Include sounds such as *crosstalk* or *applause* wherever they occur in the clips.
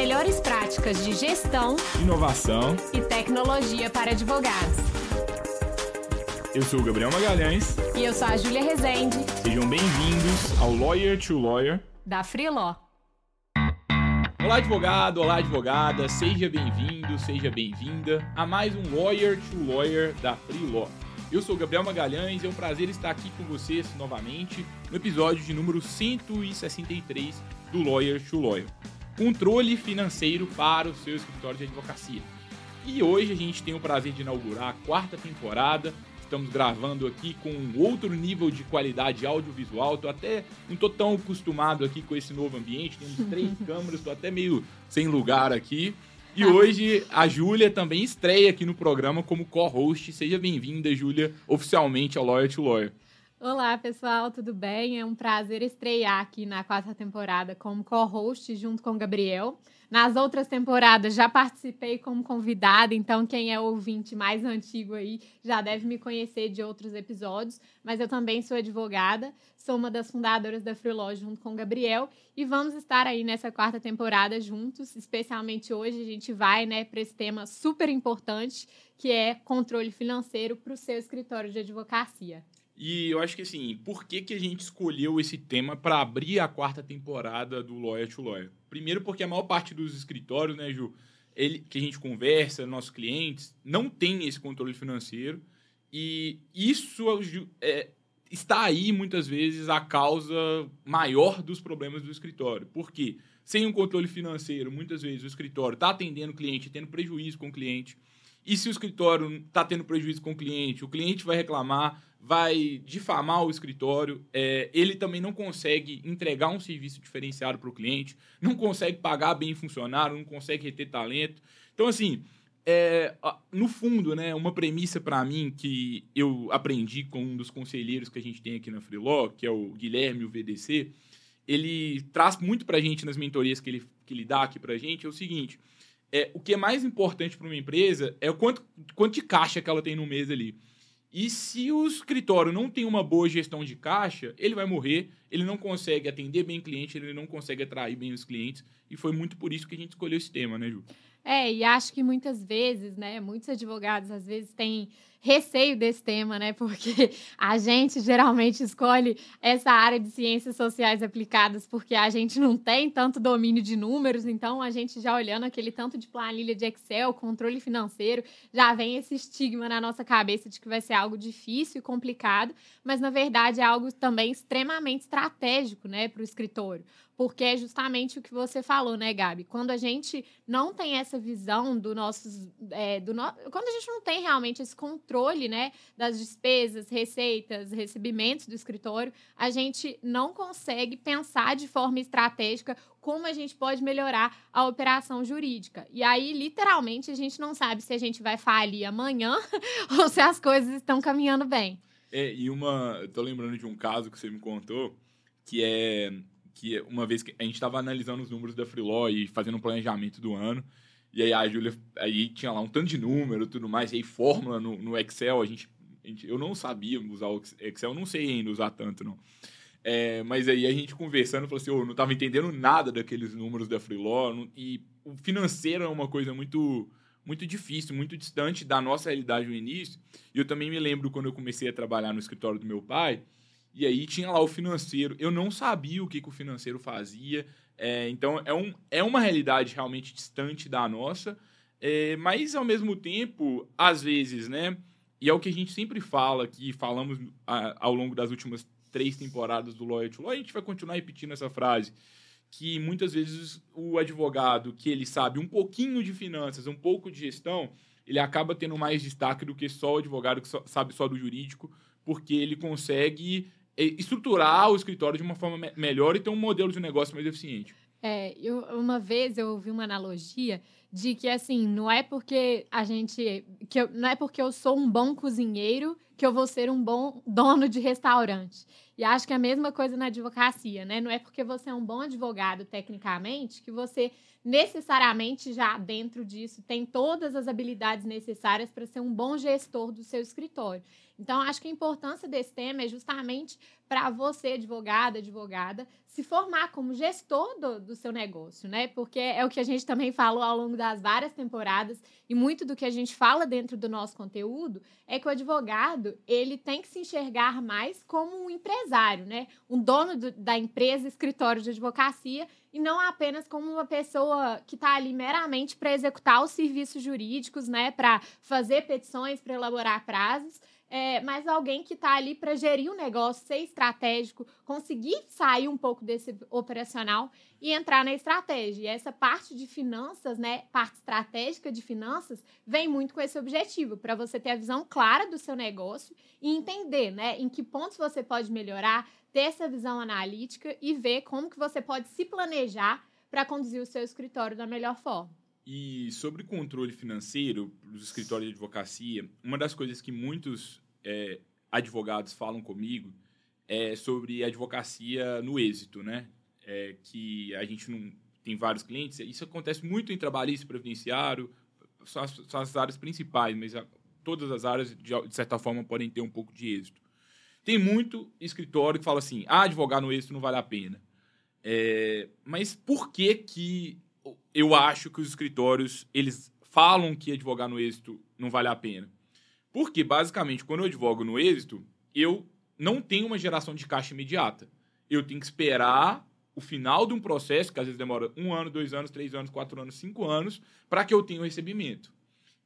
melhores práticas de gestão, inovação e tecnologia para advogados. Eu sou o Gabriel Magalhães. E eu sou a Júlia Rezende. Sejam bem-vindos ao Lawyer to Lawyer da Freeló. Olá, advogado, olá, advogada, seja bem-vindo, seja bem-vinda a mais um Lawyer to Lawyer da Freeló. Eu sou o Gabriel Magalhães e é um prazer estar aqui com vocês novamente no episódio de número 163 do Lawyer to Lawyer. Controle financeiro para o seu escritório de advocacia. E hoje a gente tem o prazer de inaugurar a quarta temporada. Estamos gravando aqui com outro nível de qualidade audiovisual. Tô até não tô tão acostumado aqui com esse novo ambiente. Temos três *laughs* câmeras, tô até meio sem lugar aqui. E hoje a Júlia também estreia aqui no programa como co-host. Seja bem-vinda, Júlia, oficialmente ao Lawyer to Lawyer. Olá, pessoal, tudo bem? É um prazer estrear aqui na quarta temporada como co-host junto com o Gabriel. Nas outras temporadas já participei como convidada, então quem é ouvinte mais antigo aí já deve me conhecer de outros episódios, mas eu também sou advogada, sou uma das fundadoras da Freeló junto com o Gabriel e vamos estar aí nessa quarta temporada juntos, especialmente hoje a gente vai, né, para esse tema super importante, que é controle financeiro para o seu escritório de advocacia. E eu acho que assim, por que, que a gente escolheu esse tema para abrir a quarta temporada do Lawyer to Lawyer? Primeiro porque a maior parte dos escritórios, né, Ju, ele, que a gente conversa, nossos clientes, não tem esse controle financeiro. E isso é, está aí, muitas vezes, a causa maior dos problemas do escritório. Por quê? Sem um controle financeiro, muitas vezes o escritório está atendendo o cliente, tendo prejuízo com o cliente. E se o escritório está tendo prejuízo com o cliente, o cliente vai reclamar, vai difamar o escritório, é, ele também não consegue entregar um serviço diferenciado para o cliente, não consegue pagar bem funcionário, não consegue reter talento. Então, assim, é, no fundo, né, uma premissa para mim que eu aprendi com um dos conselheiros que a gente tem aqui na Freeló, que é o Guilherme, o VDC, ele traz muito para a gente nas mentorias que ele, que ele dá aqui para a gente, é o seguinte, é, o que é mais importante para uma empresa é o quanto, quanto de caixa que ela tem no mês ali. E se o escritório não tem uma boa gestão de caixa, ele vai morrer, ele não consegue atender bem o cliente, ele não consegue atrair bem os clientes. E foi muito por isso que a gente escolheu esse tema, né, Ju? É, e acho que muitas vezes, né, muitos advogados às vezes têm receio desse tema, né? Porque *laughs* a gente geralmente escolhe essa área de ciências sociais aplicadas porque a gente não tem tanto domínio de números, então a gente já olhando aquele tanto de planilha de Excel, controle financeiro, já vem esse estigma na nossa cabeça de que vai ser algo difícil e complicado, mas na verdade é algo também extremamente estratégico, né, para o escritório porque é justamente o que você falou, né, Gabi? Quando a gente não tem essa visão do nossos. É, do no... Quando a gente não tem realmente esse controle né, das despesas, receitas, recebimentos do escritório, a gente não consegue pensar de forma estratégica como a gente pode melhorar a operação jurídica. E aí, literalmente, a gente não sabe se a gente vai falir amanhã *laughs* ou se as coisas estão caminhando bem. É, e uma. Eu tô lembrando de um caso que você me contou, que é que uma vez que a gente estava analisando os números da Freeló e fazendo um planejamento do ano, e aí a Júlia, aí tinha lá um tanto de número tudo mais, e aí fórmula no, no Excel, a gente, a gente, eu não sabia usar o Excel, não sei ainda usar tanto, não. É, mas aí a gente conversando, falou assim, eu não estava entendendo nada daqueles números da Freeló, e o financeiro é uma coisa muito muito difícil, muito distante da nossa realidade no início. E eu também me lembro quando eu comecei a trabalhar no escritório do meu pai, e aí tinha lá o financeiro. Eu não sabia o que, que o financeiro fazia. É, então é, um, é uma realidade realmente distante da nossa. É, mas ao mesmo tempo, às vezes, né? E é o que a gente sempre fala aqui, falamos a, ao longo das últimas três temporadas do Lawyer to Law, a gente vai continuar repetindo essa frase, que muitas vezes o advogado que ele sabe um pouquinho de finanças, um pouco de gestão, ele acaba tendo mais destaque do que só o advogado que só, sabe só do jurídico, porque ele consegue estruturar o escritório de uma forma me melhor e ter um modelo de negócio mais eficiente. É, eu, uma vez eu ouvi uma analogia de que assim, não é porque a gente. Que eu, não é porque eu sou um bom cozinheiro que eu vou ser um bom dono de restaurante. E acho que é a mesma coisa na advocacia, né? Não é porque você é um bom advogado tecnicamente que você necessariamente já dentro disso tem todas as habilidades necessárias para ser um bom gestor do seu escritório. Então, acho que a importância desse tema é justamente para você, advogada, advogada, se formar como gestor do, do, seu negócio, né? Porque é o que a gente também falou ao longo das várias temporadas e muito do que a gente fala dentro do nosso conteúdo é que o advogado ele tem que se enxergar mais como um empresário, né? Um dono do, da empresa, escritório de advocacia e não apenas como uma pessoa que está ali meramente para executar os serviços jurídicos, né? Para fazer petições, para elaborar prazos é, mas alguém que está ali para gerir o negócio, ser estratégico, conseguir sair um pouco desse operacional e entrar na estratégia. E essa parte de finanças, né, parte estratégica de finanças, vem muito com esse objetivo, para você ter a visão clara do seu negócio e entender, né, em que pontos você pode melhorar, ter essa visão analítica e ver como que você pode se planejar para conduzir o seu escritório da melhor forma. E sobre controle financeiro dos escritórios de advocacia, uma das coisas que muitos é, advogados falam comigo é sobre advocacia no êxito, né? É, que a gente não tem vários clientes. Isso acontece muito em trabalhista previdenciário, são as, são as áreas principais, mas a, todas as áreas, de, de, certa forma, podem ter um pouco de êxito. Tem muito escritório que fala assim, ah, advogar no êxito não vale a pena. É, mas por que que eu acho que os escritórios, eles falam que advogar no êxito não vale a pena. Porque, basicamente, quando eu advogo no êxito, eu não tenho uma geração de caixa imediata. Eu tenho que esperar o final de um processo, que às vezes demora um ano, dois anos, três anos, quatro anos, cinco anos, para que eu tenha o recebimento.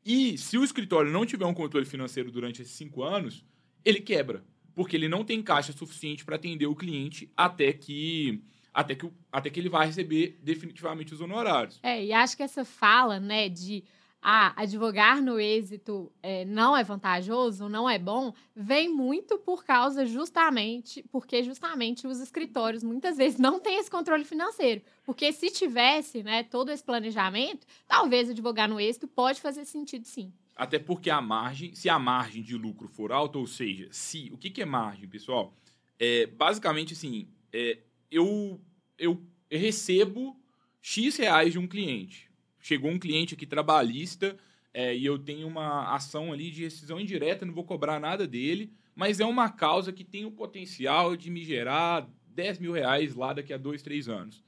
E se o escritório não tiver um controle financeiro durante esses cinco anos, ele quebra. Porque ele não tem caixa suficiente para atender o cliente até que até que, até que ele vai receber definitivamente os honorários. É, e acho que essa fala, né, de ah, advogar no êxito é, não é vantajoso, não é bom, vem muito por causa justamente, porque justamente os escritórios muitas vezes não têm esse controle financeiro. Porque se tivesse, né, todo esse planejamento, talvez advogar no êxito pode fazer sentido sim. Até porque a margem, se a margem de lucro for alta, ou seja, se, o que, que é margem, pessoal? É, basicamente, assim, é, eu, eu recebo X reais de um cliente. Chegou um cliente aqui trabalhista é, e eu tenho uma ação ali de rescisão indireta, não vou cobrar nada dele, mas é uma causa que tem o potencial de me gerar 10 mil reais lá daqui a dois, três anos.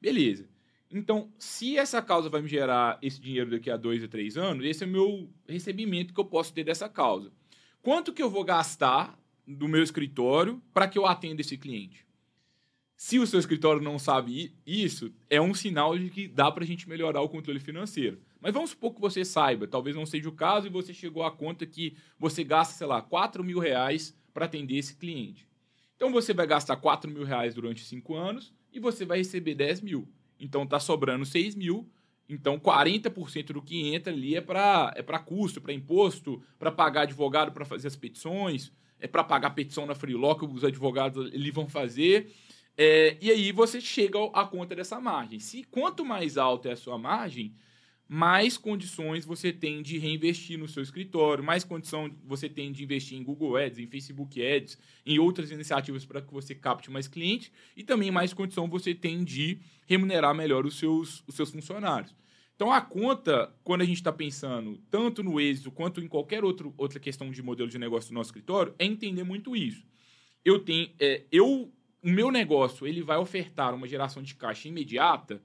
Beleza. Então, se essa causa vai me gerar esse dinheiro daqui a dois a três anos, esse é o meu recebimento que eu posso ter dessa causa. Quanto que eu vou gastar do meu escritório para que eu atenda esse cliente? Se o seu escritório não sabe isso, é um sinal de que dá para a gente melhorar o controle financeiro. Mas vamos supor que você saiba, talvez não seja o caso, e você chegou à conta que você gasta, sei lá, 4 mil reais para atender esse cliente. Então você vai gastar 4 mil reais durante 5 anos e você vai receber 10 mil. Então está sobrando 6 mil. Então 40% do que entra ali é para é custo, para imposto, para pagar advogado para fazer as petições, é para pagar petição na Freeló os advogados ali vão fazer. É, e aí você chega à conta dessa margem. Se quanto mais alta é a sua margem, mais condições você tem de reinvestir no seu escritório, mais condição você tem de investir em Google Ads, em Facebook Ads, em outras iniciativas para que você capte mais clientes e também mais condição você tem de remunerar melhor os seus, os seus funcionários. Então a conta, quando a gente está pensando tanto no êxito quanto em qualquer outro, outra questão de modelo de negócio do nosso escritório, é entender muito isso. Eu tenho, é, eu o meu negócio ele vai ofertar uma geração de caixa imediata,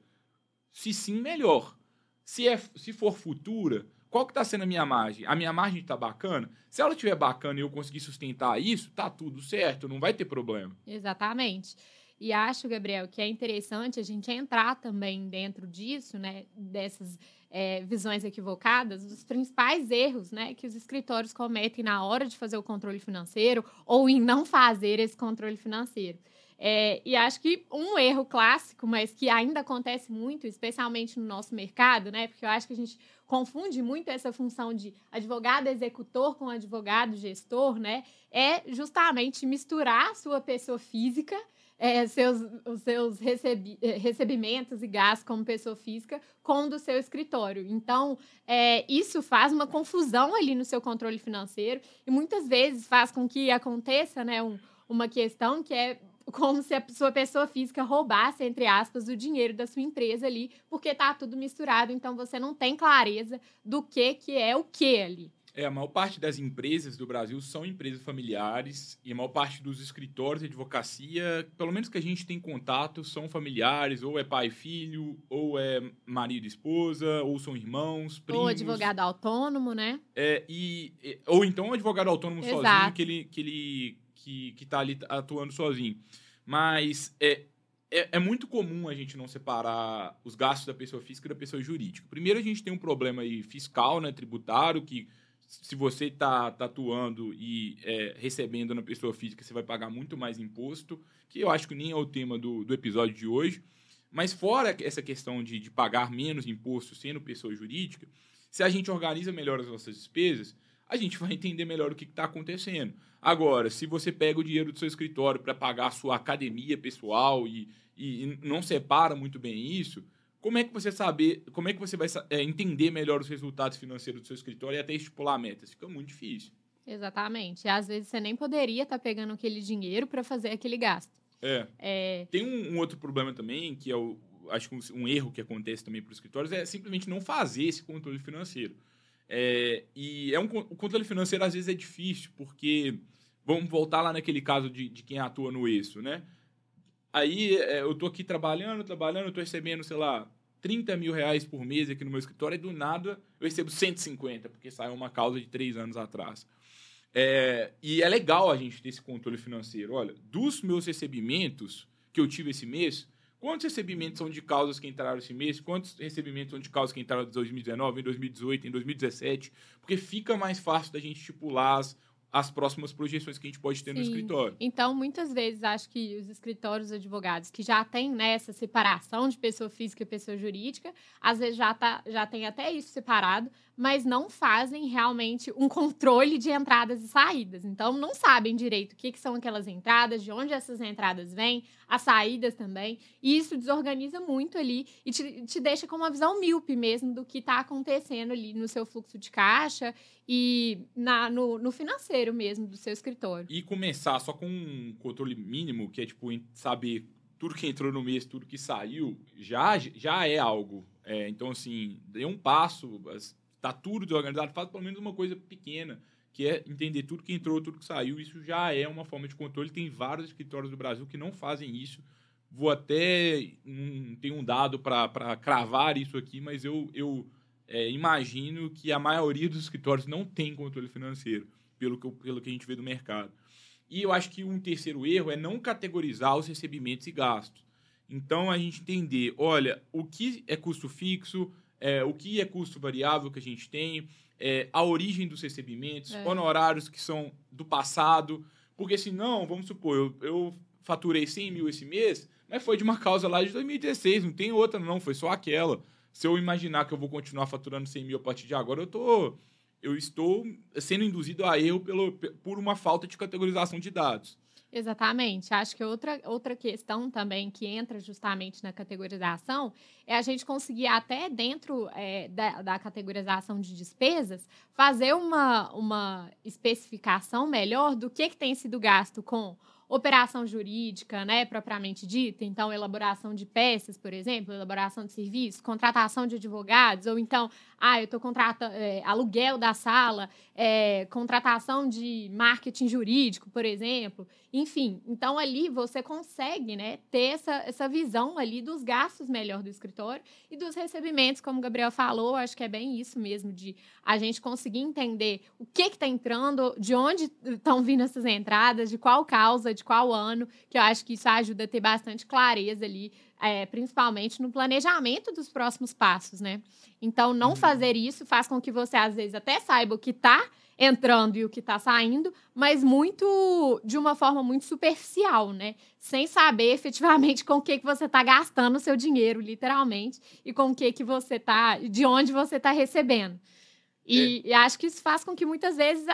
se sim, melhor. Se, é, se for futura, qual que está sendo a minha margem? A minha margem está bacana? Se ela estiver bacana e eu conseguir sustentar isso, tá tudo certo, não vai ter problema. Exatamente. E acho, Gabriel, que é interessante a gente entrar também dentro disso, né? Dessas é, visões equivocadas, dos principais erros né, que os escritórios cometem na hora de fazer o controle financeiro ou em não fazer esse controle financeiro. É, e acho que um erro clássico, mas que ainda acontece muito, especialmente no nosso mercado, né? Porque eu acho que a gente confunde muito essa função de advogado executor com advogado gestor, né? É justamente misturar a sua pessoa física, é, seus, os seus recebi, é, recebimentos e gastos como pessoa física com o do seu escritório. Então, é, isso faz uma confusão ali no seu controle financeiro e muitas vezes faz com que aconteça né, um, uma questão que é como se a sua pessoa física roubasse, entre aspas, o dinheiro da sua empresa ali, porque tá tudo misturado, então você não tem clareza do que que é o que ali. É, a maior parte das empresas do Brasil são empresas familiares e a maior parte dos escritórios de advocacia, pelo menos que a gente tem contato, são familiares, ou é pai e filho, ou é marido e esposa, ou são irmãos, primos. Ou advogado autônomo, né? É, e, ou então um advogado autônomo Exato. sozinho, que ele, que ele que, que tá ali atuando sozinho. Mas é, é, é, muito comum a gente não separar os gastos da pessoa física da pessoa jurídica. Primeiro, a gente tem um problema aí fiscal, né, tributário, que se você está tá atuando e é, recebendo na pessoa física, você vai pagar muito mais imposto, que eu acho que nem é o tema do, do episódio de hoje. Mas fora essa questão de, de pagar menos imposto sendo pessoa jurídica, se a gente organiza melhor as nossas despesas, a gente vai entender melhor o que está acontecendo. Agora, se você pega o dinheiro do seu escritório para pagar a sua academia pessoal e, e, não separa muito bem isso, como é que você saber, como é que você vai é, entender melhor os resultados financeiros do seu escritório e até estipular metas? Fica muito difícil. Exatamente. E às vezes você nem poderia estar tá pegando aquele dinheiro para fazer aquele gasto. É. é... Tem um, um, outro problema também, que é o, acho que um, um erro que acontece também para os escritórios, é simplesmente não fazer esse controle financeiro. É, e é um, o controle financeiro às vezes é difícil, porque vamos voltar lá naquele caso de, de quem atua no eixo, né? Aí é, eu tô aqui trabalhando, trabalhando, eu tô recebendo, sei lá, 30 mil reais por mês aqui no meu escritório e do nada eu recebo 150, porque saiu uma causa de três anos atrás. É, e é legal a gente ter esse controle financeiro. Olha, dos meus recebimentos que eu tive esse mês, quantos recebimentos são de causas que entraram esse mês? Quantos recebimentos são de causas que entraram em 2019, em 2018, em 2017? Porque fica mais fácil da gente estipular as, as próximas projeções que a gente pode ter Sim. no escritório. Então, muitas vezes, acho que os escritórios advogados que já têm nessa né, separação de pessoa física e pessoa jurídica, às vezes já, tá, já tem até isso separado, mas não fazem realmente um controle de entradas e saídas. Então, não sabem direito o que, que são aquelas entradas, de onde essas entradas vêm, as saídas também. E isso desorganiza muito ali e te, te deixa com uma visão míope mesmo do que está acontecendo ali no seu fluxo de caixa e na, no, no financeiro mesmo do seu escritório. E começar só com um controle mínimo, que é tipo saber tudo que entrou no mês, tudo que saiu, já, já é algo. É, então, assim, dê um passo, está tudo desorganizado, faz pelo menos uma coisa pequena, que é entender tudo que entrou, tudo que saiu. Isso já é uma forma de controle. Tem vários escritórios do Brasil que não fazem isso. Vou até. Não tenho um dado para cravar isso aqui, mas eu, eu é, imagino que a maioria dos escritórios não tem controle financeiro, pelo que, pelo que a gente vê do mercado. E eu acho que um terceiro erro é não categorizar os recebimentos e gastos. Então, a gente entender, olha, o que é custo fixo, é, o que é custo variável que a gente tem, é, a origem dos recebimentos, é. honorários que são do passado. Porque senão, vamos supor, eu, eu faturei 100 mil esse mês, mas foi de uma causa lá de 2016, não tem outra não, foi só aquela. Se eu imaginar que eu vou continuar faturando 100 mil a partir de agora, eu, tô, eu estou sendo induzido a erro pelo, por uma falta de categorização de dados. Exatamente. Acho que outra, outra questão também que entra justamente na categorização é a gente conseguir, até dentro é, da, da, categorização de despesas, fazer uma, uma especificação melhor do que, que tem sido gasto com operação jurídica, né, propriamente dita, então elaboração de peças, por exemplo, elaboração de serviços, contratação de advogados, ou então, ah, eu estou contratando é, aluguel da sala, é, contratação de marketing jurídico, por exemplo, enfim, então ali você consegue, né, ter essa, essa visão ali dos gastos melhor do escritório e dos recebimentos, como o Gabriel falou, acho que é bem isso mesmo, de a gente conseguir entender o que está entrando, de onde estão vindo essas entradas, de qual causa, de qual ano, que eu acho que isso ajuda a ter bastante clareza ali, é, principalmente no planejamento dos próximos passos, né? Então, não uhum. fazer isso faz com que você, às vezes, até saiba o que está entrando e o que está saindo, mas muito de uma forma muito superficial, né? Sem saber efetivamente com o que, que você está gastando o seu dinheiro, literalmente, e com o que, que você está, de onde você está recebendo. E, é. e, acho que isso faz com que muitas vezes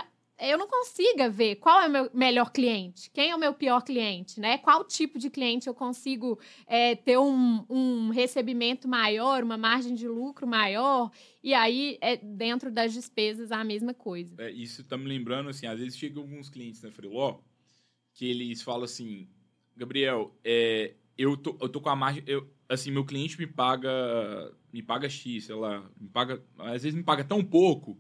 eu não consiga ver qual é o meu melhor cliente, quem é o meu pior cliente, né? Qual tipo de cliente eu consigo é, ter um, um recebimento maior, uma margem de lucro maior, e aí é dentro das despesas a mesma coisa. É, isso tá me lembrando, assim, às vezes chegam alguns clientes na Freeló que eles falam assim, Gabriel, é, eu, tô, eu tô com a margem, eu, assim, meu cliente me paga, me paga X, sei lá, me paga, às vezes me paga tão pouco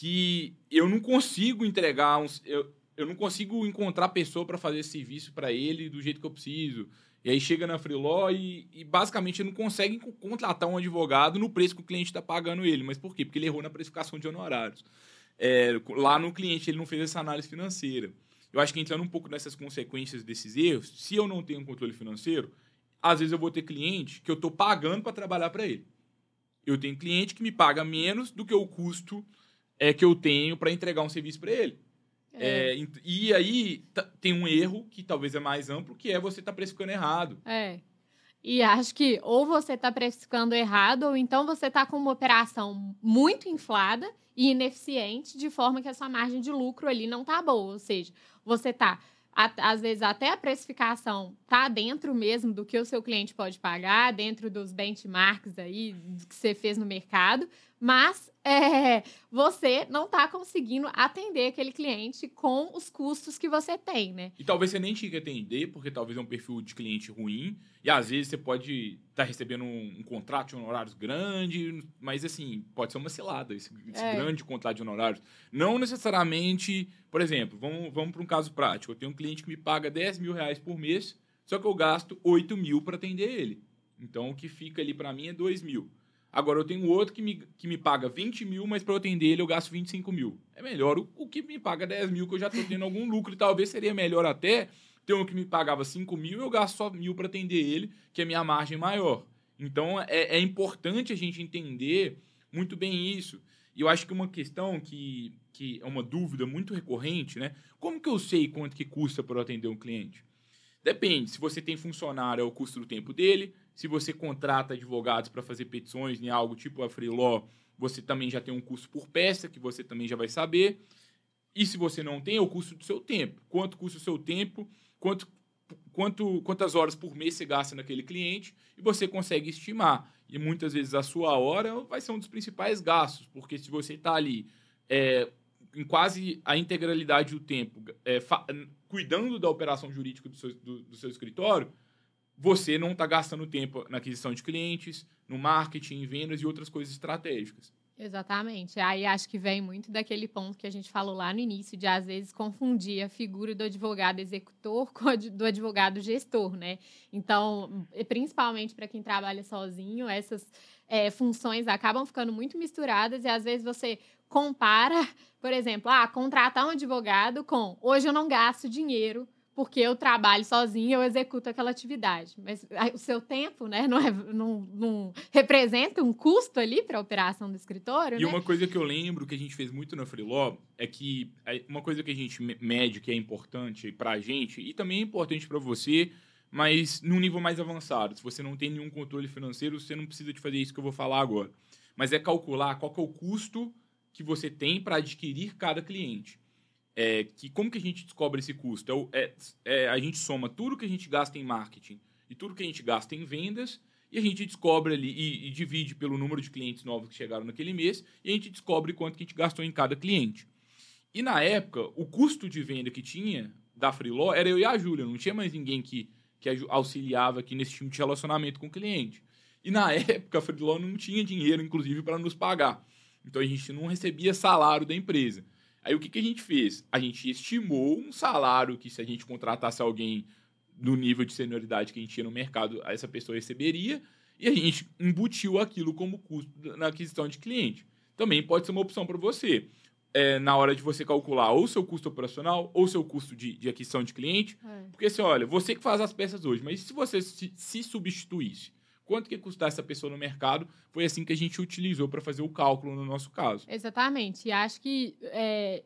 que eu não consigo entregar uns, eu, eu não consigo encontrar pessoa para fazer serviço para ele do jeito que eu preciso. E aí chega na Freeló e, e basicamente não consegue contratar um advogado no preço que o cliente está pagando ele. Mas por quê? Porque ele errou na precificação de honorários. É, lá no cliente ele não fez essa análise financeira. Eu acho que entrando um pouco nessas consequências desses erros, se eu não tenho controle financeiro, às vezes eu vou ter cliente que eu estou pagando para trabalhar para ele. Eu tenho cliente que me paga menos do que o custo é, que eu tenho para entregar um serviço para ele. É. É, e aí tem um erro que talvez é mais amplo, que é você estar tá precificando errado. É. E acho que ou você está precificando errado, ou então você está com uma operação muito inflada e ineficiente, de forma que a sua margem de lucro ali não está boa. Ou seja, você está às vezes até a precificação tá dentro mesmo do que o seu cliente pode pagar, dentro dos benchmarks aí que você fez no mercado, mas é, você não está conseguindo atender aquele cliente com os custos que você tem, né? E talvez você nem tinha que atender, porque talvez é um perfil de cliente ruim, e às vezes você pode estar tá recebendo um, um, contrato de honorários grande, mas assim, pode ser uma cilada esse, esse é. grande contrato de honorários. Não necessariamente, por exemplo, vamos, vamos para um caso prático. Eu tenho um cliente que me paga 10 mil reais por mês, só que eu gasto 8 mil para atender ele. Então, o que fica ali para mim é 2 mil. Agora eu tenho outro que me, que me paga 20 mil, mas para eu atender ele eu gasto 25 mil. É melhor o, o que me paga 10 mil, que eu já estou tendo algum lucro. E talvez seria melhor até ter um que me pagava 5 mil eu gasto só mil para atender ele, que é minha margem maior. Então é, é importante a gente entender muito bem isso. E eu acho que uma questão que, que é uma dúvida muito recorrente, né? Como que eu sei quanto que custa para atender um cliente? Depende. Se você tem funcionário, é o custo do tempo dele. Se você contrata advogados para fazer petições em algo tipo a Freeló, você também já tem um custo por peça, que você também já vai saber. E se você não tem, é o custo do seu tempo. Quanto custa o seu tempo, quanto, quanto, quantas horas por mês você gasta naquele cliente, e você consegue estimar. E muitas vezes a sua hora vai ser um dos principais gastos, porque se você está ali é, em quase a integralidade do tempo, é, cuidando da operação jurídica do seu, do, do seu escritório, você não está gastando tempo na aquisição de clientes, no marketing, em vendas e outras coisas estratégicas. Exatamente. Aí acho que vem muito daquele ponto que a gente falou lá no início, de às vezes confundir a figura do advogado executor *laughs* com a do advogado gestor, né? Então, principalmente para quem trabalha sozinho, essas é, funções acabam ficando muito misturadas e às vezes você compara, por exemplo, ah, contratar um advogado com hoje eu não gasto dinheiro porque eu trabalho sozinho, eu executo aquela atividade. Mas o seu tempo, né, não, é, não, não representa um custo ali para a operação do escritório. E né? uma coisa que eu lembro que a gente fez muito na Freeló é que é, uma coisa que a gente mede que é importante para a gente e também é importante para você, mas num nível mais avançado. Se você não tem nenhum controle financeiro, você não precisa de fazer isso que eu vou falar agora. Mas é calcular qual é o custo que você tem para adquirir cada cliente. É, que como que a gente descobre esse custo? É, é, é, a gente soma tudo que a gente gasta em marketing e tudo que a gente gasta em vendas e a gente descobre ali e, e, divide pelo número de clientes novos que chegaram naquele mês e a gente descobre quanto que a gente gastou em cada cliente. E na época, o custo de venda que tinha da Freeló era eu e a Júlia, não tinha mais ninguém que, que auxiliava aqui nesse time de relacionamento com o cliente. E na *laughs* época, a Freeló não tinha dinheiro, inclusive, para nos pagar. Então a gente não recebia salário da empresa. Aí o que, que a gente fez? A gente estimou um salário que se a gente contratasse alguém no nível de senioridade que a gente tinha no mercado, essa pessoa receberia, e a gente embutiu aquilo como custo na aquisição de cliente. Também pode ser uma opção para você. É, na hora de você calcular ou seu custo operacional ou seu custo de, de aquisição de cliente. É. Porque assim, olha, você que faz as peças hoje, mas se você se, se substituísse quanto que custar essa pessoa no mercado, foi assim que a gente utilizou para fazer o cálculo no nosso caso. Exatamente. E acho que é,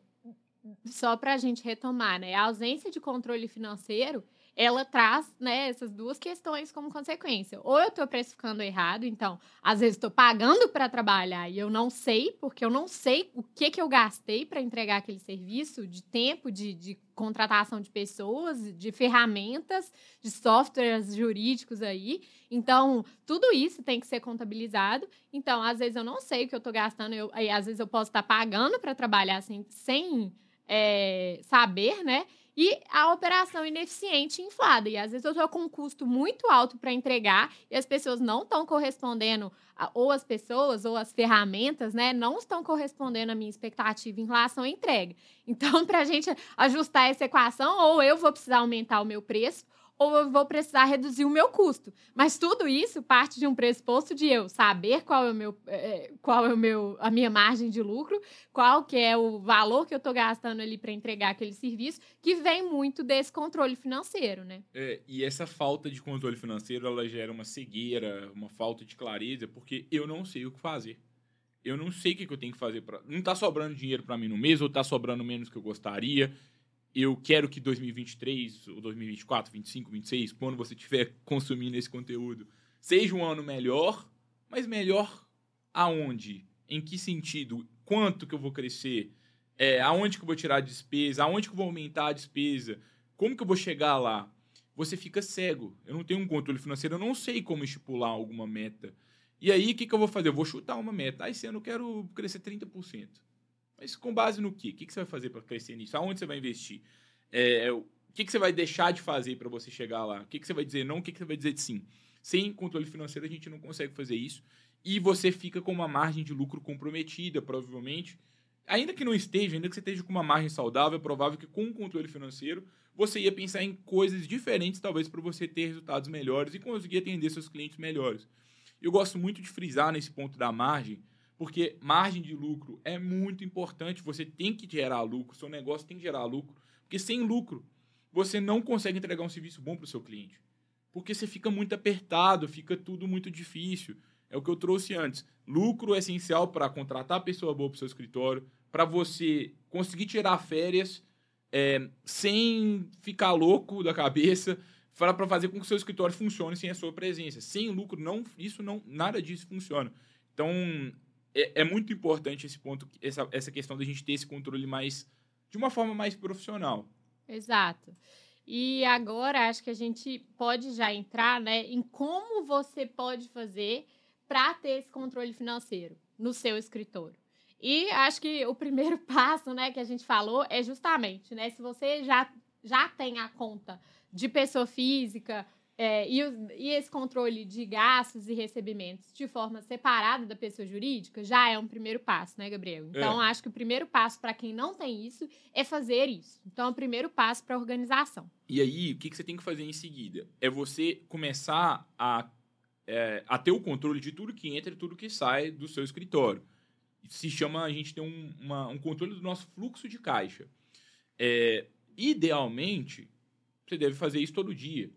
só para a gente retomar, né? A ausência de controle financeiro ela traz né, essas duas questões como consequência. Ou eu estou precificando errado, então, às vezes estou pagando para trabalhar e eu não sei, porque eu não sei o que, que eu gastei para entregar aquele serviço de tempo, de, de contratação de pessoas, de ferramentas, de softwares jurídicos aí. Então, tudo isso tem que ser contabilizado. Então, às vezes eu não sei o que eu estou gastando, eu, às vezes eu posso estar tá pagando para trabalhar sem, sem é, saber, né? E a operação ineficiente inflada. E às vezes eu estou com um custo muito alto para entregar e as pessoas não estão correspondendo, ou as pessoas ou as ferramentas, né, não estão correspondendo à minha expectativa em relação à entrega. Então, para a gente ajustar essa equação, ou eu vou precisar aumentar o meu preço, ou eu vou precisar reduzir o meu custo. Mas tudo isso parte de um pressuposto de eu saber qual é o meu, é, qual é o meu, a minha margem de lucro, qual que é o valor que eu estou gastando ali para entregar aquele serviço, que vem muito desse controle financeiro, né? É, e essa falta de controle financeiro, ela gera uma cegueira, uma falta de clareza, porque eu não sei o que fazer. Eu não sei o que eu tenho que fazer para. Não está sobrando dinheiro para mim no mês, ou está sobrando menos que eu gostaria eu quero que 2023, ou 2024, 2025, 2026, quando você estiver *laughs* consumindo esse conteúdo, seja um ano melhor, mas melhor aonde? Em que sentido? Quanto que eu vou crescer? É, aonde que eu vou tirar a despesa? Aonde que eu vou aumentar a despesa? Como que eu vou chegar lá? Você fica cego. Eu não tenho um controle financeiro, eu não sei como estipular alguma meta. E aí, o que, que eu vou fazer? Eu vou chutar uma meta. Ah, esse ano eu quero crescer 30%. Mas com base no quê? O que, você vai fazer para crescer nisso? Aonde você vai investir? É, o que, você vai deixar de fazer para você chegar lá? O que, você vai dizer não? O que, que você vai dizer de sim? Sem controle financeiro, a gente não consegue fazer isso. E você fica com uma margem de lucro comprometida, provavelmente. Ainda que não esteja, ainda que você esteja com uma margem saudável, é provável que com o controle financeiro você ia pensar em coisas diferentes, talvez, para você ter resultados melhores e conseguir atender seus clientes melhores. Eu gosto muito de frisar nesse ponto da margem, porque margem de lucro é muito importante. Você tem que gerar lucro, seu negócio tem que gerar lucro. Porque sem lucro, você não consegue entregar um serviço bom para o seu cliente. Porque você fica muito apertado, fica tudo muito difícil. É o que eu trouxe antes. Lucro é essencial para contratar pessoa boa para o seu escritório, para você conseguir tirar férias é, sem ficar louco da cabeça, para fazer com que o seu escritório funcione sem a sua presença. Sem lucro, não, isso não, nada disso funciona. Então, é, é, muito importante esse ponto, essa, essa questão da gente ter esse controle mais de uma forma mais profissional. Exato. E agora acho que a gente pode já entrar, né, em como você pode fazer para ter esse controle financeiro no seu escritório. E acho que o primeiro *laughs* passo, né, que a gente falou é justamente, né, se você já já tem a conta de pessoa física é, e, e, esse controle de gastos e recebimentos de forma separada da pessoa jurídica já é um primeiro passo, né, Gabriel? Então, é. acho que o primeiro passo para quem não tem isso é fazer isso. Então, é o primeiro passo para a organização. E aí, o que, que, você tem que fazer em seguida? É você começar a, é, a ter o controle de tudo que entra e tudo que sai do seu escritório. Se chama, a gente tem um, uma, um controle do nosso fluxo de caixa. É, idealmente, você deve fazer isso todo dia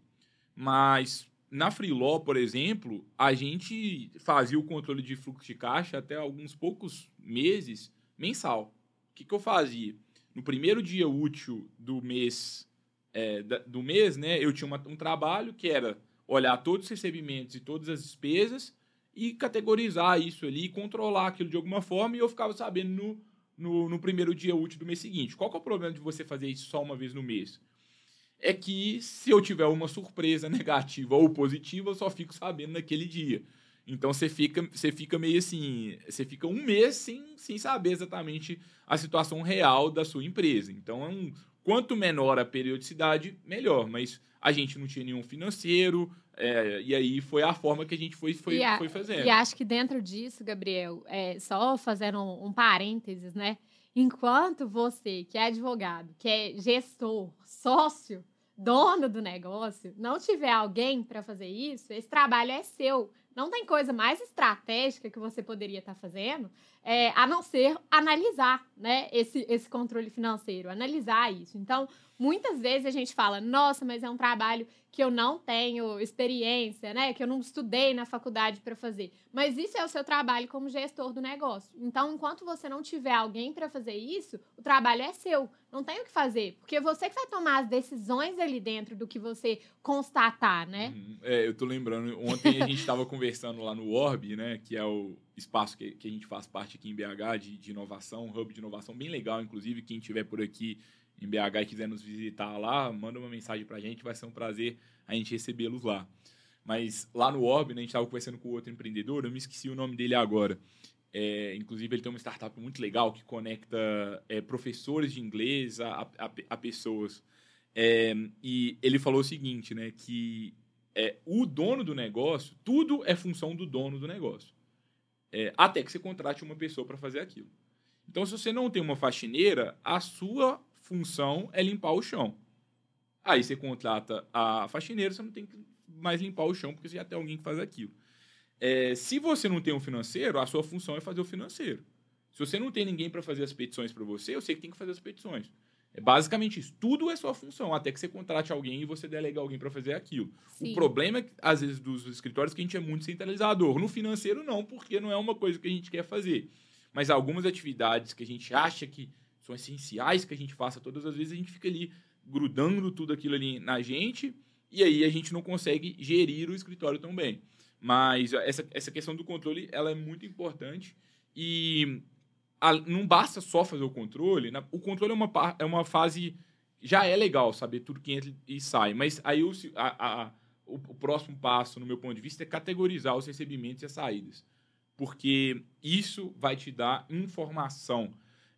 mas na Freeló, por exemplo, a gente fazia o controle de fluxo de caixa até alguns poucos meses mensal. O que, que eu fazia? No primeiro dia útil do mês, é, do mês, né, eu tinha uma, um trabalho que era olhar todos os recebimentos e todas as despesas e categorizar isso ali, controlar aquilo de alguma forma, e eu ficava sabendo no, no, no primeiro dia útil do mês seguinte. Qual é o problema de você fazer isso só uma vez no mês? É que se eu tiver uma surpresa *laughs* negativa ou positiva, eu só fico sabendo naquele dia. Então você fica, você fica meio assim, você fica um mês sem, sem saber exatamente a situação real da sua empresa. Então, é um, quanto menor a periodicidade, melhor. Mas a gente não tinha nenhum financeiro, é, e aí foi a forma que a gente foi, foi, a, foi fazendo. E acho que dentro disso, Gabriel, é, só fazendo um, um parênteses, né? Enquanto você, que é advogado, que é gestor, sócio, dono do negócio, não tiver alguém para fazer isso, esse trabalho é seu. Não tem coisa mais estratégica que você poderia estar tá fazendo é, a não ser analisar né, esse, esse controle financeiro, analisar isso. Então, muitas vezes a gente fala, nossa, mas é um trabalho que eu não tenho experiência, né? Que eu não estudei na faculdade para fazer. Mas isso é o seu trabalho como gestor do negócio. Então, enquanto você não tiver alguém para fazer isso, o trabalho é seu. Não tem o que fazer, porque você que vai tomar as decisões ali dentro do que você constatar, né? Uhum. É, eu tô lembrando, ontem a gente estava conversando lá no Orb, né? Que é o espaço que, que a gente faz parte aqui em BH de, de inovação, um hub de inovação bem legal, inclusive quem estiver por aqui em BH e quiser nos visitar lá, manda uma mensagem para a gente, vai ser um prazer a gente recebê-los lá. Mas lá no Orb, né, a gente estava conversando com outro empreendedor, eu me esqueci o nome dele agora. É, inclusive, ele tem uma startup muito legal que conecta é, professores de inglês a, a, a pessoas. É, e ele falou o seguinte, né? Que é, o dono do negócio, tudo é função do dono do negócio. É, até que você contrate uma pessoa para fazer aquilo. Então, se você não tem uma faxineira, a sua função é limpar o chão. Aí você contrata a faxineira, você não tem que mais limpar o chão, porque você já tem alguém que faz aquilo. É, se você não tem um financeiro, a sua função é fazer o financeiro. Se você não tem ninguém para fazer as petições para você, eu sei que tem que fazer as petições. É basicamente isso. Tudo é sua função, até que você contrate alguém e você delegue alguém para fazer aquilo. Sim. O problema, é às vezes, dos escritórios é que a gente é muito centralizador. No financeiro, não, porque não é uma coisa que a gente quer fazer. Mas algumas atividades que a gente acha que são essenciais que a gente faça todas as vezes, a gente fica ali grudando tudo aquilo ali na gente e aí a gente não consegue gerir o escritório tão bem. Mas essa, essa questão do controle, ela é muito importante e a, não basta só fazer o controle. O controle é uma, é uma fase. Já é legal saber tudo que entra e sai, mas aí o, a, a, o, o, próximo passo, no meu ponto de vista, é categorizar os recebimentos e as saídas. Porque isso vai te dar informação.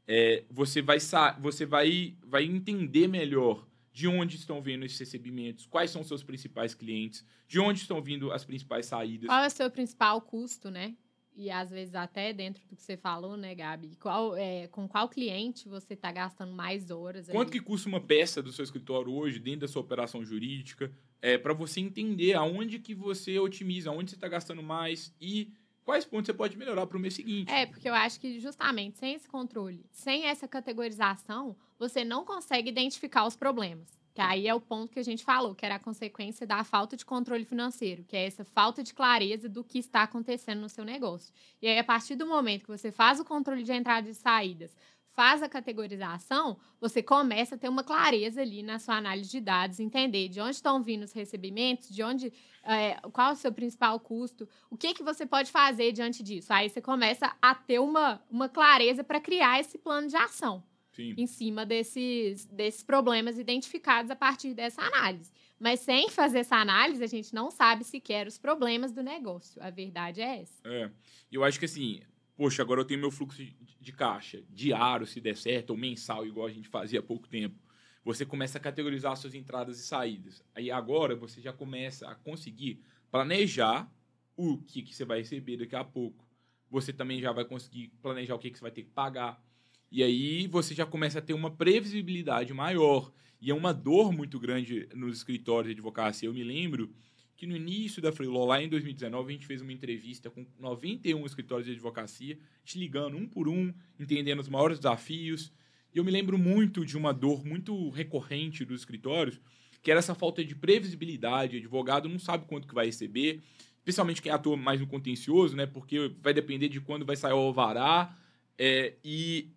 É, você vai, você vai, vai entender melhor de onde estão vindo esses recebimentos, quais são os seus principais clientes, de onde estão vindo as principais saídas. Qual é o seu principal custo, né? E às vezes até dentro do que você falou, né, Gabi? Qual, é, com qual cliente você está gastando mais horas? Quanto que custa uma peça do seu escritório hoje, dentro da sua operação jurídica? É, para você entender aonde que você otimiza, aonde você está gastando mais e quais pontos você pode melhorar para o mês seguinte. É, porque eu acho que justamente sem esse controle, sem essa categorização, você não consegue identificar os problemas. Que aí é o ponto que a gente falou, que era a consequência da falta de controle financeiro, que é essa falta de clareza do que está acontecendo no seu negócio. E aí, a partir do momento que você faz o controle de entradas e saídas, faz a categorização, você começa a ter uma clareza ali na sua análise de dados, entender de onde estão vindo os recebimentos, de onde, é, qual é o seu principal custo, o que, que você pode fazer diante disso. Aí você começa a ter uma, uma clareza para criar esse plano de ação. Sim. em cima desses, desses problemas identificados a partir dessa análise. Mas sem fazer essa análise, a gente não sabe sequer os problemas do negócio. A verdade é essa. É. Eu acho que assim, poxa, agora eu tenho meu fluxo de caixa diário, se der certo, ou mensal, igual a gente fazia há pouco tempo. Você começa a categorizar suas entradas e saídas. Aí agora você já começa a conseguir planejar o que, que você vai receber daqui a pouco. Você também já vai conseguir planejar o que, que você vai ter que pagar e aí você já começa a ter uma previsibilidade maior. E é uma dor muito grande nos escritórios de advocacia. Eu me lembro que no início da Freeló, lá em 2019, a gente fez uma entrevista com 91 escritórios de advocacia, te ligando um por um, entendendo os maiores desafios. E eu me lembro muito de uma dor muito recorrente dos escritórios, que era essa falta de previsibilidade. O advogado não sabe quanto que vai receber, especialmente quem atua mais no contencioso, né? Porque vai depender de quando vai sair o alvará. É, e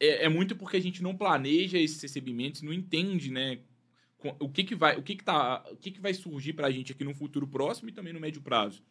é, é, muito porque a gente não planeja esses recebimentos, não entende, né? O que, que vai, o que, que tá, o que, que vai surgir para a gente aqui no futuro próximo e também no médio prazo.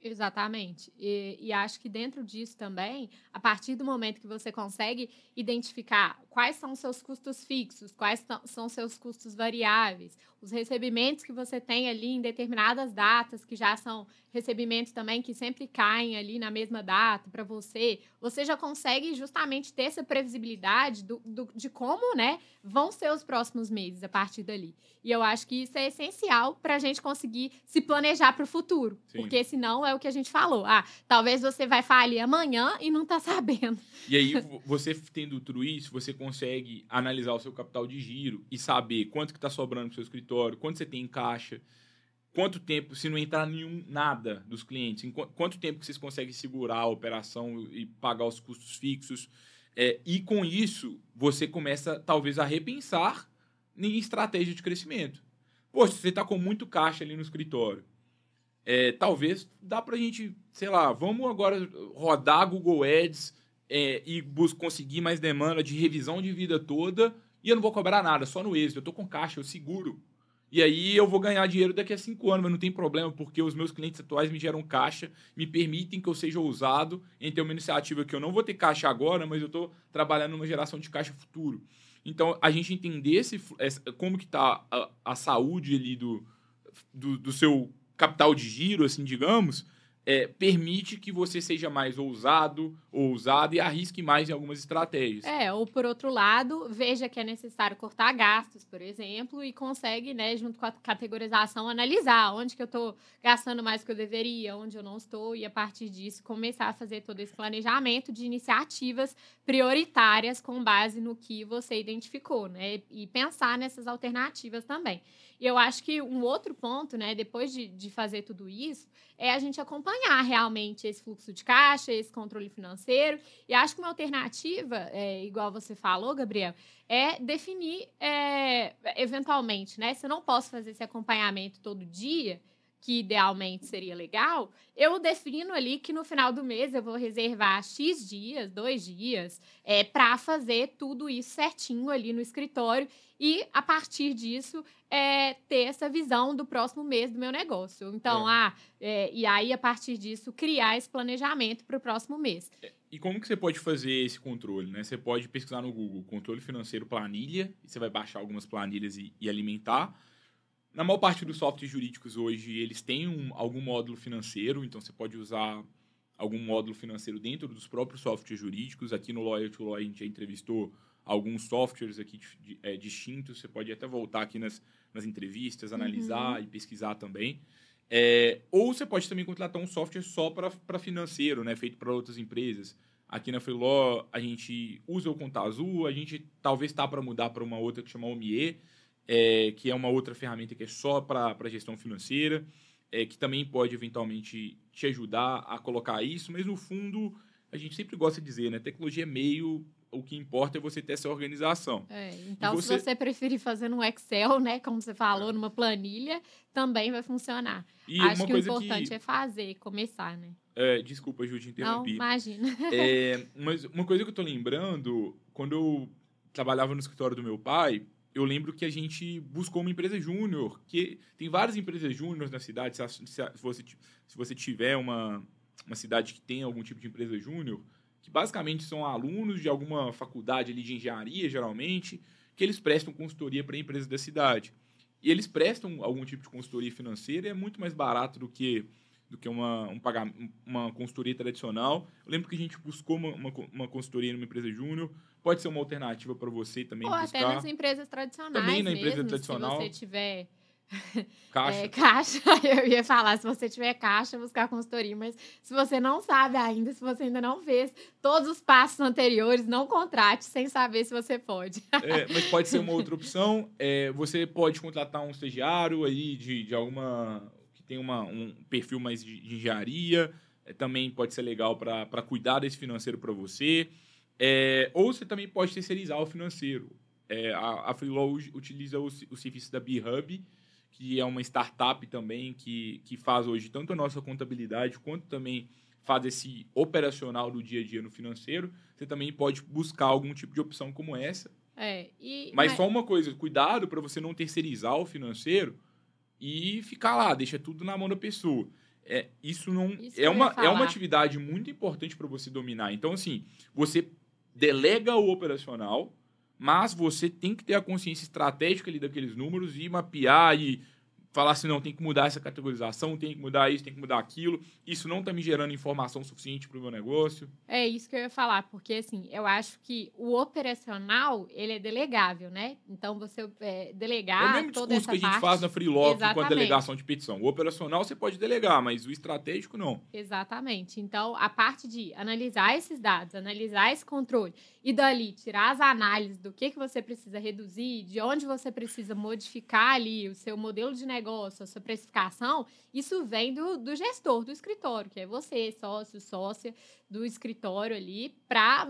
Exatamente. E, e, acho que dentro disso também, a partir do momento que você consegue identificar quais são seus custos fixos, quais são seus custos variáveis, os recebimentos que você tem ali em determinadas datas, que já são recebimentos também que sempre caem ali na mesma data para você, você já consegue justamente ter essa previsibilidade do, do, de como né, vão ser os próximos meses a partir dali. E eu acho que isso é essencial para a gente conseguir se planejar para o futuro. Sim. Porque senão é o que a gente falou. Ah, talvez você vai falir amanhã e não está *laughs* sabendo. E aí, você tendo tudo isso, você consegue analisar o seu capital de giro e saber quanto que está sobrando para o seu escritório, quanto você tem em caixa quanto tempo, se não entrar nenhum nada dos clientes, quanto tempo que vocês conseguem segurar a operação e pagar os custos fixos. É, e com isso, você começa talvez a repensar em estratégia de crescimento. Poxa, você está com muito caixa ali no escritório. É, talvez dá para a gente, sei lá, vamos agora rodar Google Ads é, e conseguir mais demanda de revisão de vida toda e eu não vou cobrar nada, só no êxito. Eu estou com caixa, eu seguro. E aí eu vou ganhar dinheiro daqui a cinco anos, mas não tem problema, porque os meus clientes atuais me geram caixa, me permitem que eu seja ousado em ter uma iniciativa que eu não vou ter caixa agora, mas eu estou trabalhando numa geração de caixa futuro. Então, a gente entender esse, como que está a, a, saúde ali do, do, do, seu capital de giro, assim, digamos, é, permite que você seja mais ousado, ousada e arrisque mais em algumas estratégias. É, ou por outro lado, veja que é necessário cortar gastos, por exemplo, e consegue, né, junto com a categorização, analisar onde que eu estou gastando mais do que eu deveria, onde eu não estou, e a partir disso começar a fazer todo esse planejamento de iniciativas prioritárias com base no que você identificou, né? E pensar nessas alternativas também. E eu acho que um outro ponto, né, depois de, de fazer tudo isso, é a gente acompanhar realmente esse fluxo de caixa, esse controle financeiro. E acho que uma alternativa, é, igual você falou, Gabriel, é definir é, eventualmente, né? Se eu não posso fazer esse acompanhamento todo dia, que idealmente seria legal, eu defino ali que no final do mês eu vou reservar X dias, dois dias, é, para fazer tudo isso certinho ali no escritório e, a partir disso, é, ter essa visão do próximo mês do meu negócio. Então, é. ah, é, e aí, a partir disso, criar esse planejamento para o próximo mês. É, e como que você pode fazer esse controle? Né? Você pode pesquisar no Google controle financeiro planilha, e você vai baixar algumas planilhas e, e alimentar na maior parte dos softwares jurídicos hoje, eles têm um, algum módulo financeiro, então você pode usar algum módulo financeiro dentro dos próprios softwares jurídicos. Aqui no Lawyer to Law a gente já entrevistou alguns softwares aqui é, distintos. Você pode até voltar aqui nas, nas entrevistas, analisar uhum. e pesquisar também. É, ou você pode também contratar um software só para financeiro, né, feito para outras empresas. Aqui na Freeló a gente usa o Conta Azul, a gente talvez está para mudar para uma outra que chama OMIE, é, que é uma outra ferramenta que é só para gestão financeira, é, que também pode eventualmente te ajudar a colocar isso, mas no fundo a gente sempre gosta de dizer, né? Tecnologia é meio, o que importa é você ter essa organização. É, então, você... se você preferir fazer no Excel, né, como você falou, é. numa planilha, também vai funcionar. E Acho que o importante que... é fazer, começar, né? É, desculpa, Ju, te interrompi. Não, imagina. É, mas uma coisa que eu tô lembrando, quando eu trabalhava no escritório do meu pai, eu lembro que a gente buscou uma empresa júnior, que tem várias empresas júnior na cidade. Se, você, se você tiver uma, uma cidade que tem algum tipo de empresa júnior, que basicamente são alunos de alguma faculdade ali de engenharia, geralmente, que eles prestam consultoria para empresas da cidade. E eles prestam algum tipo de consultoria financeira e é muito mais barato do que do que uma, um pagamento, uma consultoria tradicional. Eu lembro que a gente buscou uma, uma, uma consultoria numa empresa júnior. Pode ser uma alternativa para você também Ou buscar. até nas empresas tradicionais Também na empresa mesmo, tradicional. Se você tiver... Caixa. *laughs* É, caixa, *laughs* eu ia falar, se você tiver caixa, buscar consultoria, mas se você não sabe ainda, se você ainda não fez todos os passos anteriores, não contrate sem saber se você pode. *laughs* É, mas pode ser uma outra opção. É, você pode contratar um estagiário aí de, de alguma tem uma, um perfil mais de, de engenharia, é, também pode ser legal para cuidar desse financeiro para você. É, ou você também pode terceirizar o financeiro. É, a, a Freelaw utiliza o, o serviço da BeHub, que é uma startup também que, que faz hoje tanto a nossa contabilidade quanto também faz esse operacional do dia a dia no financeiro. Você também pode buscar algum tipo de opção como essa. É, e, mas, mas só uma coisa, cuidado para você não terceirizar o financeiro, e ficar lá, deixa tudo na mão da pessoa. É, isso não isso é uma é uma atividade muito importante para você dominar. Então assim, você delega o operacional, mas você tem que ter a consciência estratégica ali daqueles números e mapear e falar assim, não, tem que mudar essa categorização, tem que mudar isso, tem que mudar aquilo, isso não está me gerando informação suficiente para o meu negócio. É isso que eu ia falar, porque assim, eu acho que o operacional, ele é delegável, né? Então, você é, delegar É o mesmo discurso que a gente parte... faz na Freelog com a delegação de petição. O operacional você pode delegar, mas o estratégico não. Exatamente. Então, a parte de analisar esses dados, analisar esse controle e dali tirar as análises do que, que você precisa reduzir, de onde você precisa modificar ali o seu modelo de negócio, negócio, a sua precificação, isso vem do, do gestor do escritório, que é você, sócio, sócia do escritório ali, pra,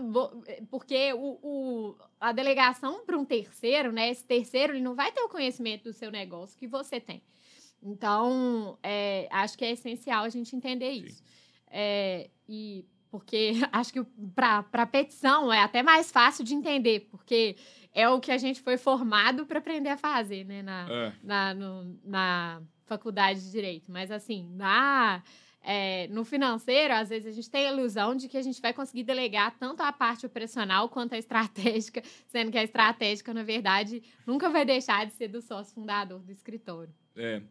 porque o, o a delegação para um terceiro, né? Esse terceiro ele não vai ter o conhecimento do seu negócio que você tem. Então, é, acho que é essencial a gente entender isso. É, e porque *laughs* acho que para petição é até mais fácil de entender, porque é o que a gente foi formado para aprender a fazer, né? Na, é. na, no, na faculdade de Direito. Mas, assim, na, é, no financeiro, às vezes a gente tem a ilusão de que a gente vai conseguir delegar tanto a parte operacional quanto a estratégica, *laughs* sendo que a estratégica, na verdade, nunca vai deixar de ser do sócio fundador do escritório. É.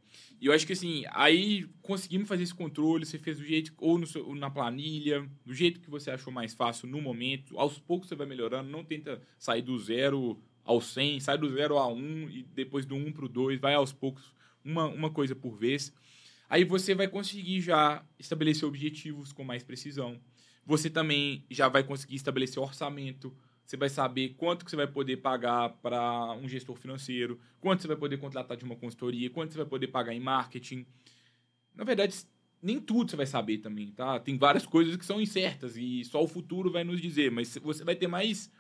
E eu acho que assim, aí conseguimos fazer esse controle, você fez do jeito, ou no, na planilha, do jeito que você achou mais fácil no momento. Aos poucos você vai melhorando, não tenta sair do zero ao 100, sai do zero a 1 e depois do 1 para o 2, vai aos poucos, uma, uma coisa por vez. Aí você vai conseguir já estabelecer objetivos com mais precisão. Você também já vai conseguir estabelecer orçamento. Você vai saber quanto que você vai poder pagar para um gestor financeiro, quanto você vai poder contratar de uma consultoria, quanto você vai poder pagar em marketing. Na verdade, nem tudo você vai saber também, tá? Tem várias coisas que são incertas e só o futuro vai nos dizer, mas você vai ter mais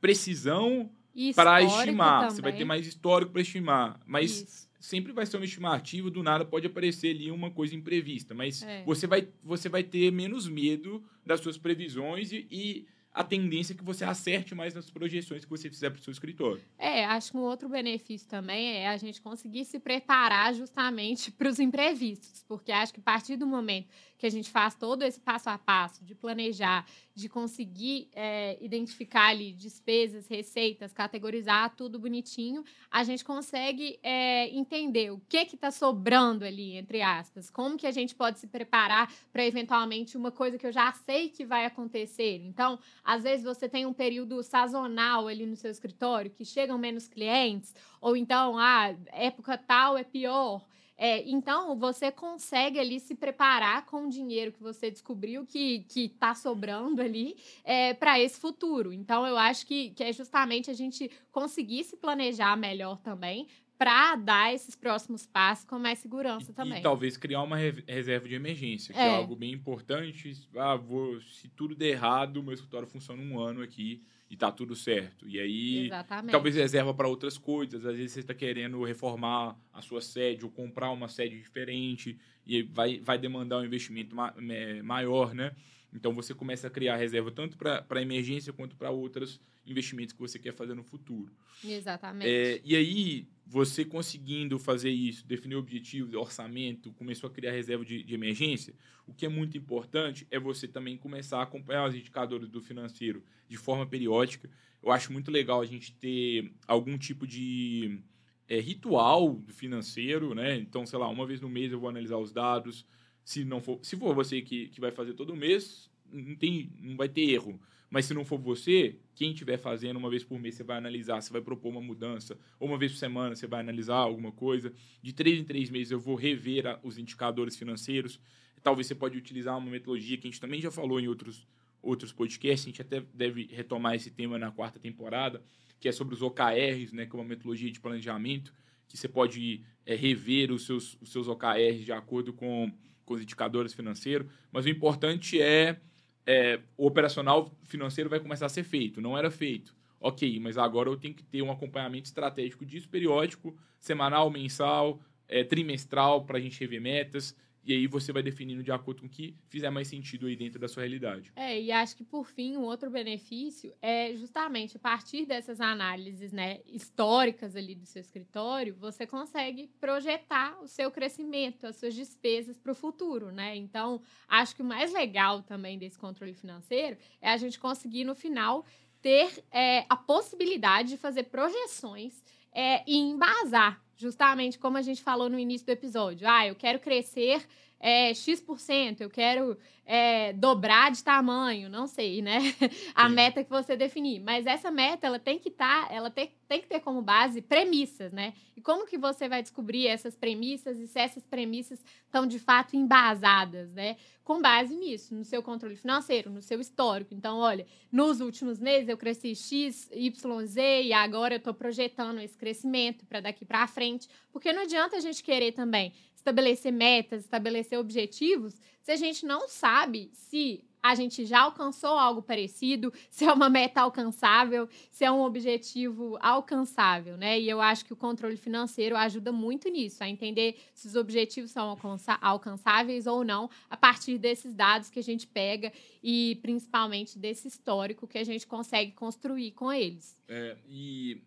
precisão para estimar. Também. Você vai ter mais histórico para estimar, mas Isso sempre vai ser uma estimativa, do nada pode aparecer ali uma coisa imprevista, mas é. você, vai, você vai ter menos medo das suas previsões e, e a tendência é que você acerte mais nas projeções que você fizer para o seu escritório. É, acho que um outro benefício também é a gente conseguir se preparar justamente *laughs* para os imprevistos, porque acho que a partir do momento que a gente faz todo esse passo a passo de planejar, de conseguir é, identificar ali despesas, receitas, categorizar tudo bonitinho, a gente consegue é, entender o que está sobrando ali, entre aspas, como que a gente pode se preparar para eventualmente uma coisa que eu já sei que vai acontecer. Então, às vezes você tem um período sazonal ali no seu escritório que chegam menos clientes, ou então, ah, época tal é pior. É, então, você consegue ali se preparar com o dinheiro que você descobriu que está sobrando ali é, para esse futuro. Então, eu acho que, que é justamente a gente conseguir se planejar melhor também para dar esses próximos passos com mais segurança e, também. E talvez criar uma reserva de emergência, que é, é algo bem importante. Ah, vou, se tudo der errado, meu escritório funciona um ano aqui e tá tudo certo. E aí, Exatamente. talvez reserva para outras coisas. Às vezes você está querendo reformar a sua sede ou comprar uma sede diferente e vai, vai demandar um investimento ma maior, né? Então você começa a criar reserva tanto para emergência quanto para outros investimentos que você quer fazer no futuro. Exatamente. É, e aí, você conseguindo fazer isso, definir objetivos, orçamento, começou a criar reserva de, de, emergência, o que é muito importante é você também começar a acompanhar os indicadores do financeiro de forma periódica. Eu acho muito legal a gente ter algum tipo de é, ritual financeiro, né? Então, sei lá, uma vez no mês eu vou analisar os dados. Se não for, se for você que, que vai fazer todo mês, não, tem, não vai ter erro. Mas se não for você, quem estiver fazendo uma vez por mês, você vai analisar, você vai propor uma mudança. Ou uma vez por semana, você vai analisar alguma coisa. De três em três meses, eu vou rever os indicadores financeiros. Talvez você pode utilizar uma metodologia que a gente também já falou em outros, outros podcasts. A gente até deve retomar esse tema na quarta temporada, que é sobre os OKRs, né, que é uma metodologia de planejamento, que você pode é, rever os seus, os seus OKRs de acordo com, com os indicadores financeiros. Mas o importante é é, o operacional financeiro vai começar a ser feito. Não era feito. Ok, mas agora eu tenho que ter um acompanhamento estratégico disso, periódico, semanal, mensal, é, trimestral, para a gente rever metas. E aí você vai definindo de acordo com o que fizer mais sentido aí dentro da sua realidade. É, e acho que por fim, um outro benefício é justamente a partir dessas análises né, históricas ali do seu escritório, você consegue projetar o seu crescimento, as suas despesas para o futuro, né? Então, acho que o mais legal também desse controle financeiro é a gente conseguir, no final, ter é, a possibilidade de fazer projeções é, e embasar justamente como a gente falou no início do episódio. Ah, eu quero crescer é, X%, eu quero é, dobrar de tamanho, não sei, né? *laughs* A Sim. meta que você definir. Mas essa meta, ela tem que estar, tá, ela tem, tem que ter como base premissas, né? E como que você vai descobrir essas premissas e se essas premissas estão de fato embasadas, né? Com base nisso, no seu controle financeiro, no seu histórico. Então, olha, nos últimos meses eu cresci X, Y, Z e agora eu estou projetando esse crescimento para daqui para frente. Porque não adianta a gente querer também estabelecer metas, estabelecer objetivos, se a gente não sabe se a gente já alcançou algo parecido, *laughs* se é uma meta alcançável, se é um objetivo alcançável, né? E eu acho que o controle financeiro ajuda muito nisso, a entender se os objetivos são alcançáveis ou não, a partir desses dados que a gente pega e principalmente desse histórico que a gente consegue construir com eles. É, e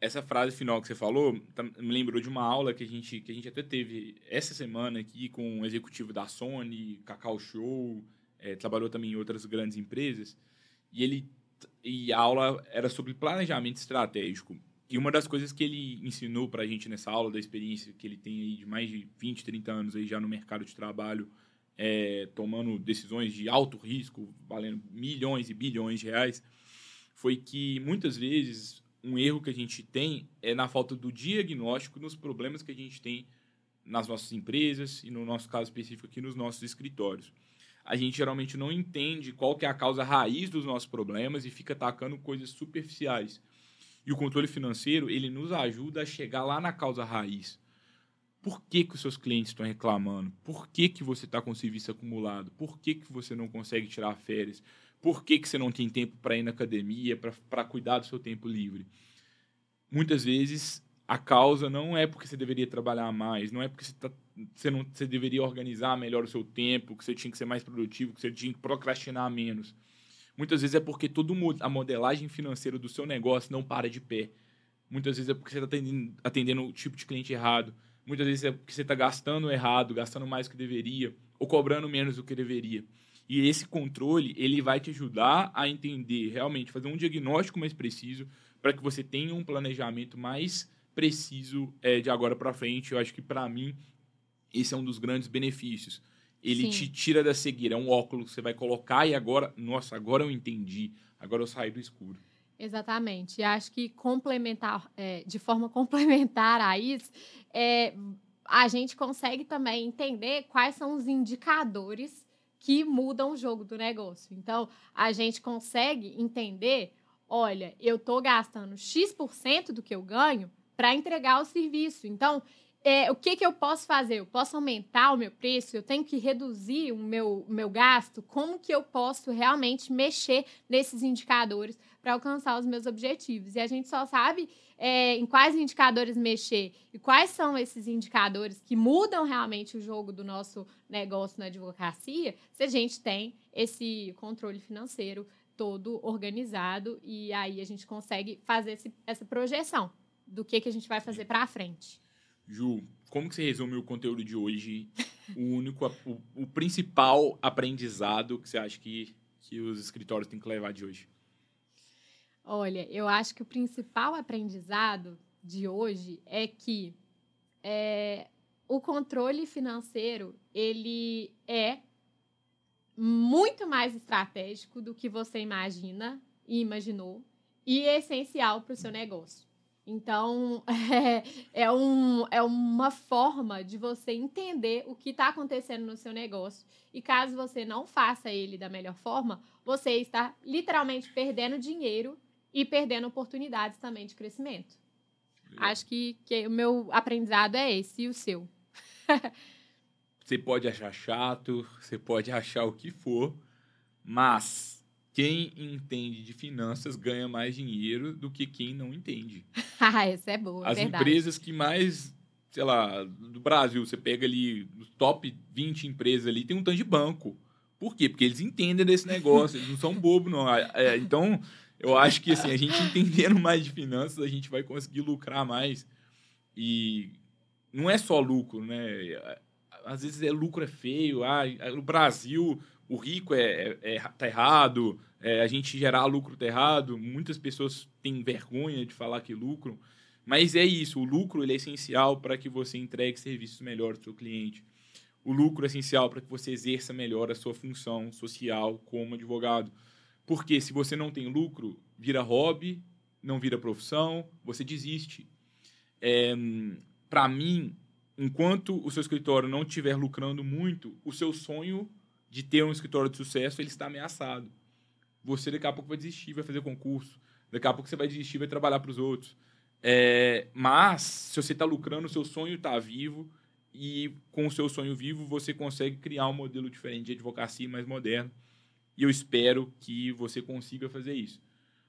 essa frase final que você falou tá, me lembrou de uma aula que a gente, que a gente até teve essa semana aqui com um executivo da Sony, Cacau Show, é, trabalhou também em outras grandes empresas. E ele e a aula era sobre planejamento estratégico. E uma das coisas que ele ensinou para a gente nessa aula, da experiência que ele tem aí de mais de 20, 30 anos aí já no mercado de trabalho, é, tomando decisões de alto risco, valendo milhões e bilhões de reais, foi que muitas vezes um erro que a gente tem é na falta do diagnóstico nos problemas que a gente tem nas nossas empresas e no nosso caso específico aqui nos nossos escritórios. A gente geralmente não entende qual que é a causa raiz dos nossos problemas e fica atacando coisas superficiais. E o controle financeiro, ele nos ajuda a chegar lá na causa raiz. Por que, que os seus clientes estão reclamando? Por que, que você está com serviço acumulado? Por que, que você não consegue tirar férias? Por que, que você não tem tempo para ir na academia, para cuidar do seu tempo livre? Muitas vezes a causa não é porque você deveria trabalhar mais, não é porque você, tá, você, não, você deveria organizar melhor o seu tempo, que você tinha que ser mais produtivo, que você tinha que procrastinar menos. Muitas vezes é porque toda a modelagem financeira do seu negócio não para de pé. Muitas vezes é porque você está atendendo, atendendo o tipo de cliente errado. Muitas vezes é porque você está gastando errado, gastando mais do que deveria, ou cobrando menos do que deveria. E esse controle, ele vai te ajudar a entender, realmente, fazer um diagnóstico mais preciso para que você tenha um planejamento mais preciso é, de agora para frente. Eu acho que, para mim, esse é um dos grandes benefícios. Ele Sim. te tira da cegueira. É um óculos que você vai colocar e agora, nossa, agora eu entendi. Agora eu saio do escuro. Exatamente. E acho que complementar, é, de forma *laughs* complementar a isso, é, a gente consegue também entender quais são os indicadores que mudam o jogo do negócio. Então, a gente consegue entender, olha, eu estou gastando X% do que eu ganho para entregar o serviço. Então, é, o que, que eu posso fazer? Eu posso aumentar o meu preço? Eu tenho que reduzir o meu, meu gasto? Como que eu posso realmente mexer nesses indicadores para alcançar os meus objetivos? E a gente só sabe é, em quais indicadores mexer e quais são esses indicadores que mudam realmente o jogo do nosso negócio na advocacia se a gente tem esse controle financeiro todo organizado e aí a gente consegue fazer esse, essa projeção do que, que a gente vai fazer para frente. Ju, como que você resume o conteúdo de hoje? o único, o, o, principal aprendizado que você acha que, que os escritórios têm que levar de hoje? Olha, eu acho que o principal aprendizado de hoje é que é, o controle financeiro ele é muito mais estratégico do que você imagina e imaginou e é essencial para o seu negócio. Então, *laughs* é, é, um, é uma forma de você entender o que está acontecendo no seu negócio. E caso você não faça ele da melhor forma, você está literalmente perdendo dinheiro e perdendo oportunidades também de crescimento. Acho que, que o meu aprendizado é esse e o seu. *laughs* você pode achar chato, você pode achar o que for, mas quem entende de finanças ganha mais dinheiro do que quem não entende. *laughs* ah, essa é boa, As verdade. empresas que mais, sei lá, do Brasil, você pega ali os top 20 empresas ali, tem um tanto de banco. Por quê? Porque eles entendem desse negócio, eles não são bobos, não. É, então, eu acho que assim, a gente *laughs* entendendo mais de finanças, a gente vai conseguir lucrar mais. E não é só lucro, né? Às vezes é lucro é feio. Ah, no Brasil, o rico é, é, é tá errado, é, a gente gerar lucro tá errado. Muitas pessoas têm vergonha de falar que lucram, mas é isso. O lucro ele é essencial para que você entregue serviços melhores ao seu cliente. O lucro é essencial para que você exerça melhor a sua função social como advogado. Porque se você não tem lucro, vira hobby, não vira profissão, você desiste. É, para mim, enquanto o seu escritório não estiver lucrando muito, o seu sonho de ter um escritório de sucesso, ele está ameaçado. Você daqui a pouco vai desistir, vai fazer concurso. Daqui a pouco você vai desistir, vai trabalhar para os outros. É, mas, se você está lucrando, o seu sonho está vivo e com o seu sonho vivo você consegue criar um modelo diferente de advocacia mais moderno. E eu espero que você consiga fazer isso.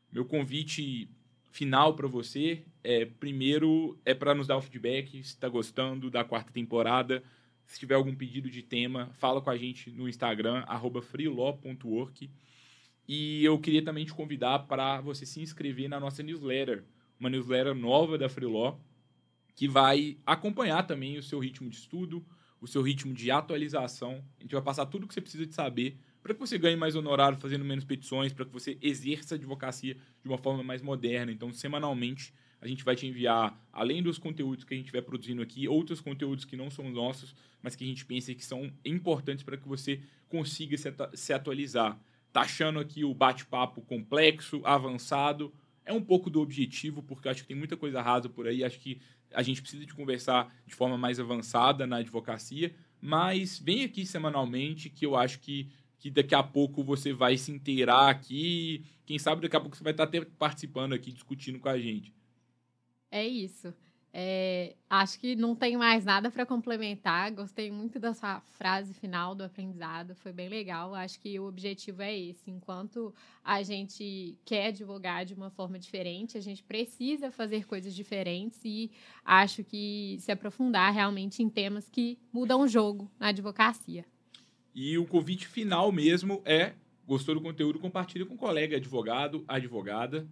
Meu convite final para você é, primeiro, é para nos dar o feedback, se está gostando da quarta temporada, se tiver algum pedido de tema, fala com a gente no Instagram, freelaw.work. E eu queria também te convidar para você se inscrever na nossa newsletter. uma newsletter nova da Freeló, que vai acompanhar também o seu ritmo de estudo, o seu ritmo de atualização. A gente vai passar tudo o que você precisa de saber para que você ganhe mais honorário fazendo menos petições, para que você exerça a advocacia de uma forma mais moderna. Então, semanalmente, a gente vai te enviar, além dos conteúdos que a gente vai produzindo aqui, outros conteúdos que não são nossos, mas que a gente pensa que são importantes para que você consiga se, se atualizar. Tá achando aqui o bate-papo complexo, avançado? É um pouco do objetivo, porque acho que tem muita coisa rasa por aí. Acho que a gente precisa de conversar de forma mais avançada na advocacia, mas vem aqui semanalmente que eu acho que, que daqui a pouco você vai se inteirar aqui. Quem sabe daqui a pouco você vai estar até participando aqui, discutindo com a gente. É isso. É, acho que não tem mais nada para complementar. Gostei muito da sua frase final do aprendizado, foi bem legal. Acho que o objetivo é esse. Enquanto a gente quer advogar de uma forma diferente, a gente precisa fazer coisas diferentes e acho que se aprofundar realmente em temas que mudam o jogo na advocacia. E o convite final mesmo é: gostou do conteúdo, compartilhe com um colega advogado, advogada.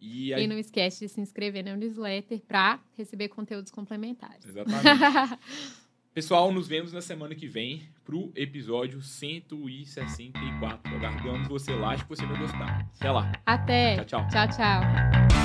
E, e não esquece de se inscrever na newsletter para receber conteúdos complementares. Exatamente. *laughs* Pessoal, nos vemos na semana que vem para o episódio 164. Aguardamos você lá, acho que você vai gostar. Até lá. Até. Tchau, tchau. Tchau, tchau.